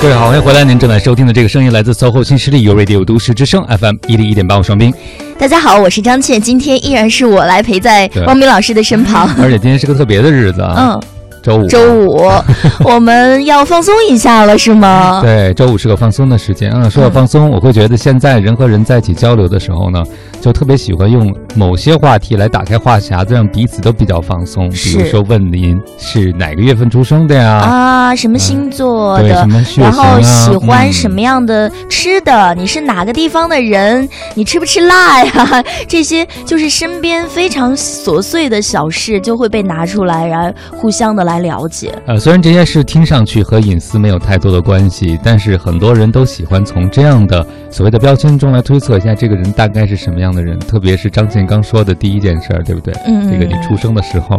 各位好，欢迎回来！您正在收听的这个声音来自 SOHO 新势力 u Radio 都市之声 FM 一零一点八，我双冰。大家好，我是张倩，今天依然是我来陪在汪明老师的身旁，而且今天是个特别的日子啊。嗯。周五，周五，我们要放松一下了，是吗？对，周五是个放松的时间嗯。说到放松，我会觉得现在人和人在一起交流的时候呢，就特别喜欢用某些话题来打开话匣子，让彼此都比较放松。比如说问您是哪个月份出生的呀？啊，什么星座的？然后喜欢什么样的吃的？你是哪个地方的人？你吃不吃辣呀？这些就是身边非常琐碎的小事，就会被拿出来，然后互相的。来了解，呃，虽然这些事听上去和隐私没有太多的关系，但是很多人都喜欢从这样的所谓的标签中来推测一下这个人大概是什么样的人。特别是张健刚说的第一件事儿，对不对？嗯，这个你出生的时候，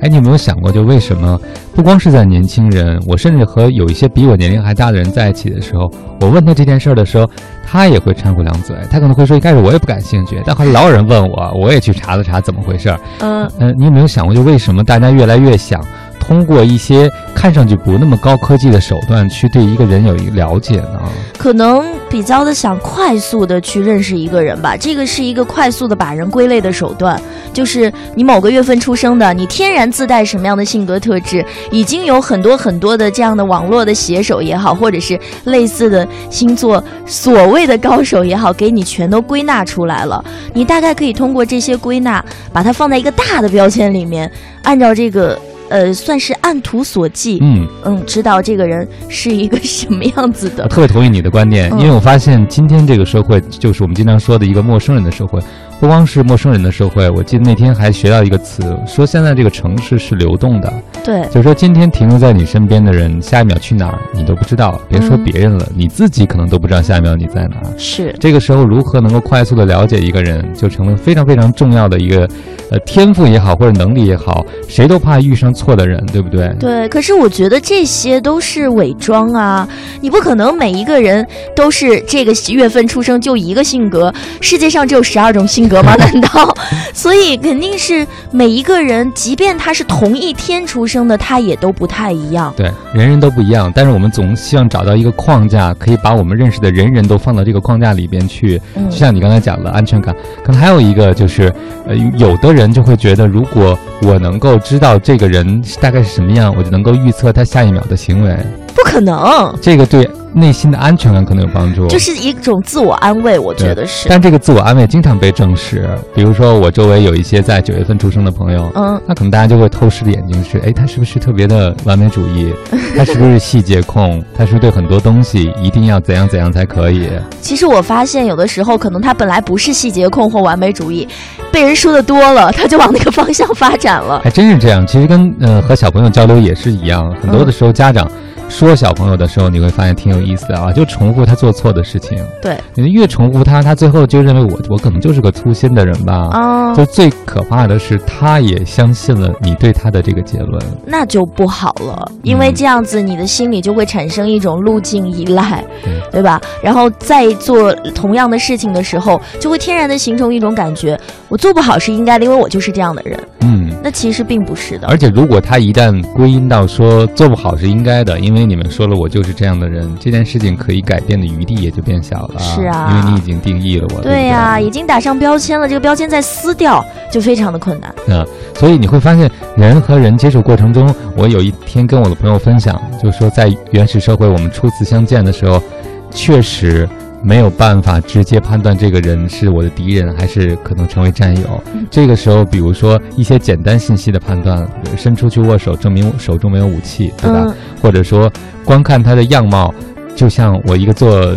哎，你有没有想过，就为什么不光是在年轻人，我甚至和有一些比我年龄还大的人在一起的时候，我问他这件事儿的时候，他也会掺和两嘴。他可能会说一开始我也不感兴趣，但后来老有人问我，我也去查了查怎么回事儿。嗯嗯，你有没有想过，就为什么大家越来越想？通过一些看上去不那么高科技的手段去对一个人有一个了解呢？可能比较的想快速的去认识一个人吧，这个是一个快速的把人归类的手段。就是你某个月份出生的，你天然自带什么样的性格特质，已经有很多很多的这样的网络的写手也好，或者是类似的星座所谓的高手也好，给你全都归纳出来了。你大概可以通过这些归纳，把它放在一个大的标签里面，按照这个。呃，算是按图索骥，嗯嗯，知道这个人是一个什么样子的。我特别同意你的观点，因为我发现今天这个社会就是我们经常说的一个陌生人的社会。不光是陌生人的社会，我记得那天还学到一个词，说现在这个城市是流动的。对，就是说今天停留在你身边的人，下一秒去哪儿你都不知道，别说别人了，你自己可能都不知道下一秒你在哪儿。是，这个时候如何能够快速的了解一个人，就成了非常非常重要的一个，呃，天赋也好或者能力也好，谁都怕遇上错的人，对不对？对，可是我觉得这些都是伪装啊，你不可能每一个人都是这个月份出生就一个性格，世界上只有十二种性。格吗？难道？所以肯定是每一个人，即便他是同一天出生的，他也都不太一样。对，人人都不一样。但是我们总希望找到一个框架，可以把我们认识的人人都放到这个框架里边去。就像你刚才讲的安全感，可能还有一个就是，呃，有的人就会觉得，如果我能够知道这个人大概是什么样，我就能够预测他下一秒的行为。不可能，这个对。内心的安全感可能有帮助，就是一种自我安慰，我觉得是。但这个自我安慰经常被证实，比如说我周围有一些在九月份出生的朋友，嗯，那可能大家就会透视的眼睛是，哎，他是不是特别的完美主义？他是不是细节控？他是不是对很多东西一定要怎样怎样才可以？其实我发现有的时候，可能他本来不是细节控或完美主义，被人说的多了，他就往那个方向发展了。还真是这样，其实跟呃和小朋友交流也是一样，很多的时候家长。说小朋友的时候，你会发现挺有意思的啊，就重复他做错的事情。对，你越重复他，他最后就认为我我可能就是个粗心的人吧。啊，就最可怕的是，他也相信了你对他的这个结论，那就不好了，因为这样子你的心里就会产生一种路径依赖，对吧？然后再做同样的事情的时候，就会天然的形成一种感觉，我做不好是应该的，因为我就是这样的人。嗯，那其实并不是的。而且如果他一旦归因到说做不好是应该的，因为你们说了，我就是这样的人，这件事情可以改变的余地也就变小了。是啊，因为你已经定义了我。对呀，已经打上标签了，这个标签再撕掉就非常的困难。嗯，所以你会发现，人和人接触过程中，我有一天跟我的朋友分享，就是说在原始社会，我们初次相见的时候，确实。没有办法直接判断这个人是我的敌人还是可能成为战友。这个时候，比如说一些简单信息的判断，伸出去握手证明手中没有武器，对吧？或者说，光看他的样貌，就像我一个做。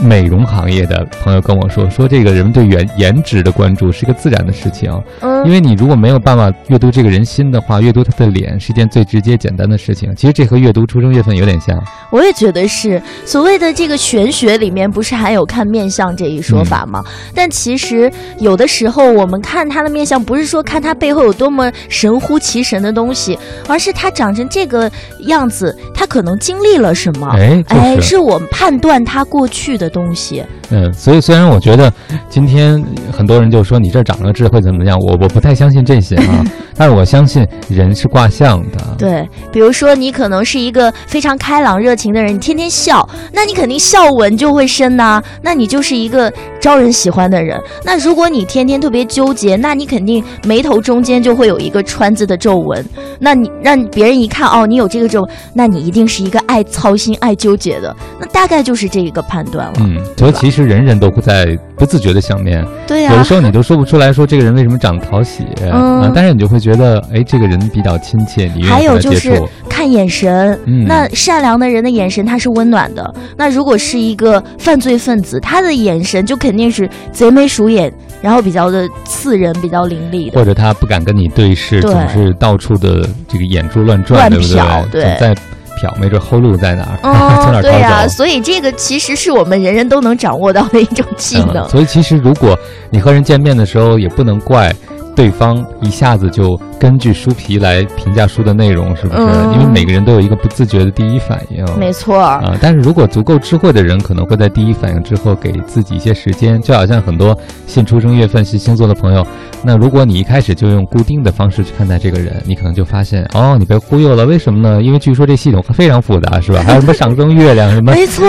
美容行业的朋友跟我说，说这个人们对颜颜值的关注是一个自然的事情，嗯，因为你如果没有办法阅读这个人心的话，阅读他的脸是一件最直接简单的事情。其实这和阅读出生月份有点像。我也觉得是，所谓的这个玄学里面不是还有看面相这一说法吗？但其实有的时候我们看他的面相，不是说看他背后有多么神乎其神的东西，而是他长成这个样子，他可能经历了什么？哎，哎，是我们判断他过去。去的东西，嗯，所以虽然我觉得今天很多人就说你这长了智慧怎么样，我我不太相信这些啊。但是我相信人是卦象的，对，比如说你可能是一个非常开朗热情的人，你天天笑，那你肯定笑纹就会深呐、那你就是一个招人喜欢的人。那如果你天天特别纠结，那你肯定眉头中间就会有一个川字的皱纹。那你让别人一看哦，你有这个皱，那你一定是一个爱操心、爱纠结的。那大概就是这一个判断了。嗯，所以其实人人都会在不自觉的想面，对呀、有的时候你都说不出来说这个人为什么长得讨喜，嗯啊，但是你就会觉得，哎，这个人比较亲切，你愿还意和他接有就是触。看眼神，嗯那善良的人的眼神他是温暖的。那如果是一个犯罪分子，他的眼神就肯定是贼眉鼠眼，然后比较的刺人，比较凌厉的。或者他不敢跟你对视，对总是到处的这个眼珠乱转，乱对不对？瞟对总在瞟，没准后路在哪儿，从哪哦，儿对呀。所以这个其实是我们人人都能掌握到的一种技能嗯。所以其实如果你和人见面的时候，也不能怪对方一下子就根据书皮来评价书的内容，是不是？嗯因为每个人都有一个不自觉的第一反应。没错儿，啊、但是如果足够智慧的人，可能会在第一反应之后给自己一些时间，就好像很多信出生月份是星座的朋友，那如果你一开始就用固定的方式去看待这个人，你可能就发现，哦，你被忽悠了，为什么呢？因为据说这系统非常复杂，是吧？还有什么上升月亮什么，没错，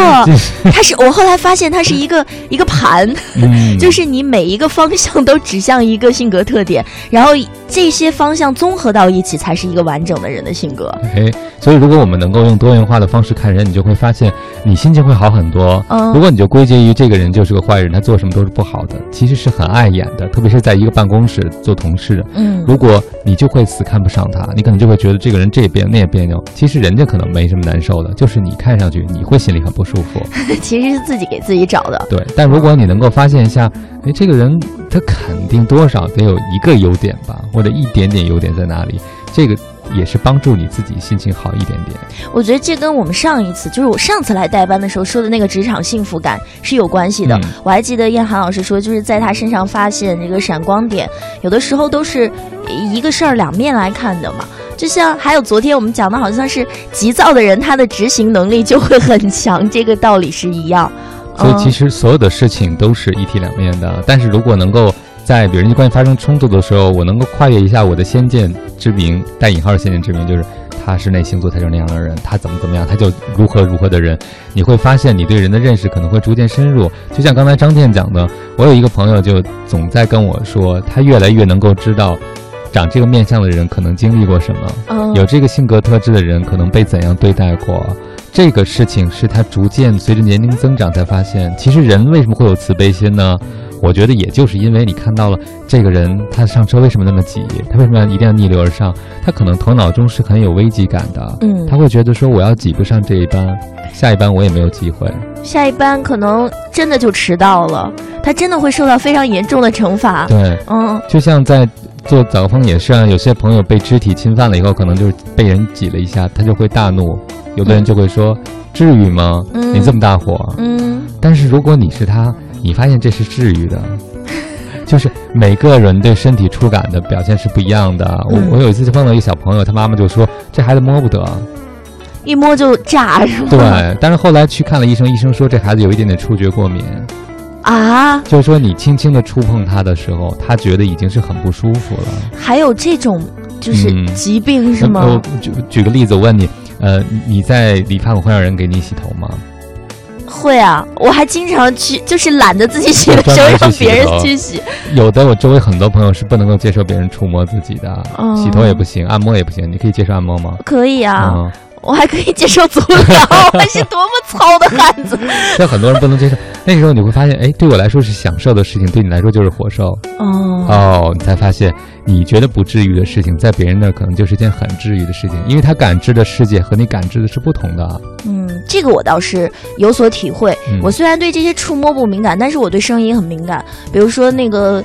它是我后来发现它是一个一个盘，嗯，就是你每一个方向都指向一个性格特点，然后这些方向综合到一起，才是一个完整的人的性格。哎，所以如果我们能够用多元化的方式看人，你就会发现你心情会好很多。嗯如果你就归结于这个人就是个坏人，他做什么都是不好的，其实是很碍眼的，特别是在一个办公室做同事。嗯，如果你就会死看不上他，你可能就会觉得这个人这也别扭那也别扭。其实人家可能没什么难受的，就是你看上去你会心里很不舒服。其实是自己给自己找的。对，但如果你能够发现一下，哎，这个人他肯定多少得有一个优点吧，或者一点点优点在哪里，这个也是帮助你自己心情好一点点。我觉得这跟我们上一次，就是我上次来代班的时候说的那个职场幸福感是有关系的。嗯我还记得燕涵老师说，就是在他身上发现这个闪光点，有的时候都是一个事儿两面来看的嘛。就像还有昨天我们讲的，好像是急躁的人，他的执行能力就会很强，这个道理是一样。所以其实实所有的事情都是一体两面的，但是如果能够在比如人际关系发生冲突的时候，我能够跨越一下我的先见之明，带引号的先见之明，就是他是那星座，他就是那样的人，他怎么怎么样，他就如何如何的人，你会发现你对人的认识可能会逐渐深入。就像刚才张健讲的，我有一个朋友就总在跟我说，他越来越能够知道。长这个面相的人可能经历过什么，嗯有这个性格特质的人可能被怎样对待过，这个事情是他逐渐随着年龄增长才发现。其实人为什么会有慈悲心呢？我觉得也就是因为你看到了这个人，他上车为什么那么挤，他为什么要一定要逆流而上？他可能头脑中是很有危机感的，嗯他会觉得说我要挤不上这一班，下一班我也没有机会。下一班可能真的就迟到了，他真的会受到非常严重的惩罚。对，嗯，就像在做早风也是啊，有些朋友被肢体侵犯了以后，可能就是被人挤了一下，他就会大怒。有的人就会说：“至于吗？嗯你这么大火。嗯，但是如果你是他，你发现这是治愈的，就是每个人对身体触感的表现是不一样的。我嗯我有一次就碰到一个小朋友，他妈妈就说：“这孩子摸不得。一摸就炸是”吗？对，但是后来去看了医生，医生说这孩子有一点点触觉过敏，啊，就是说你轻轻的触碰他的时候，他觉得已经是很不舒服了。还有这种就是嗯疾病是吗？举举个例子，我问你，呃，你你在理发馆会让人给你洗头吗？会啊，我还经常去，就是懒得自己洗的时候让别人去洗。有的，我周围很多朋友是不能够接受别人触摸自己的，哦洗头也不行，按摩也不行。你可以接受按摩吗？可以啊，嗯，我还可以接受足疗，我还是多么糙的汉子。但很多人不能接受。那个时候你会发现，哎，对我来说是享受的事情，对你来说就是火烧。哦，哦，你才发现，你觉得不治愈的事情，在别人那儿可能就是件很治愈的事情，因为他感知的世界和你感知的是不同的。嗯，这个我倒是有所体会。嗯我虽然对这些触摸不敏感，但是我对声音很敏感。比如说那个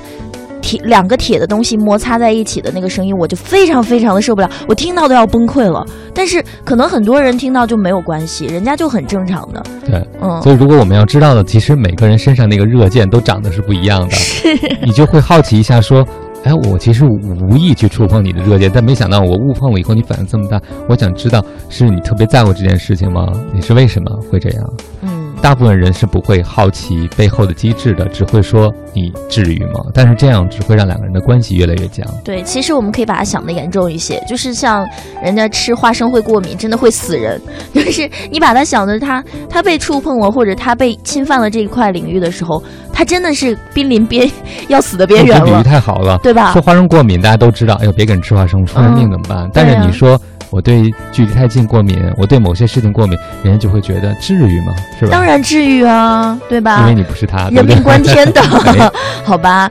铁两个铁的东西摩擦在一起的那个声音，我就非常非常的受不了，我听到都要崩溃了。但是可能很多人听到就没有关系，人家就很正常的。对，嗯，所以如果我们要知道的，其实每个人身上那个热键都长得是不一样的，你就会好奇一下说。哎，我其实无意去触碰你的热键，但没想到我误碰了以后，你反应这么大。我想知道，是你特别在乎这件事情吗？你是为什么会这样？嗯，大部分人是不会好奇背后的机制的，只会说你至于吗？但是这样只会让两个人的关系越来越僵。对，其实我们可以把它想的严重一些，就是像人家吃花生会过敏，真的会死人。就是你把它想的他他被触碰了，或者他被侵犯了这一块领域的时候，他真的是濒临边 要死的边缘了。比喻太好了，对吧？说花生过敏，大家都知道，哎呦，别给人吃花生，出人命怎么办？但是你说。我对距离太近过敏，我对某些事情过敏，人家就会觉得至于吗？是吧？当然至于啊，对吧？因为你不是他，人命关天的，好吧。